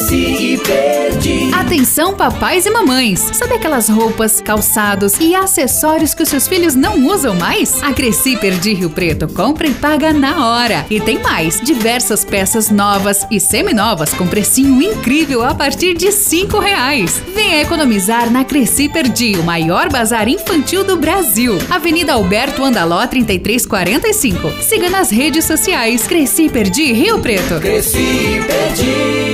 doce e verde. Atenção, papais e mamães! Sabe aquelas roupas, calçados e acessórios que os seus filhos não usam mais? A Cresci Perdi Rio Preto compra e paga na hora. E tem mais: diversas peças novas e seminovas com precinho incrível a partir de cinco reais. Venha economizar na Cresci Perdi, o maior bazar infantil do Brasil. Avenida Alberto Andaló 3345. Siga nas redes sociais Cresci Perdi Rio Preto. Cresci e perdi.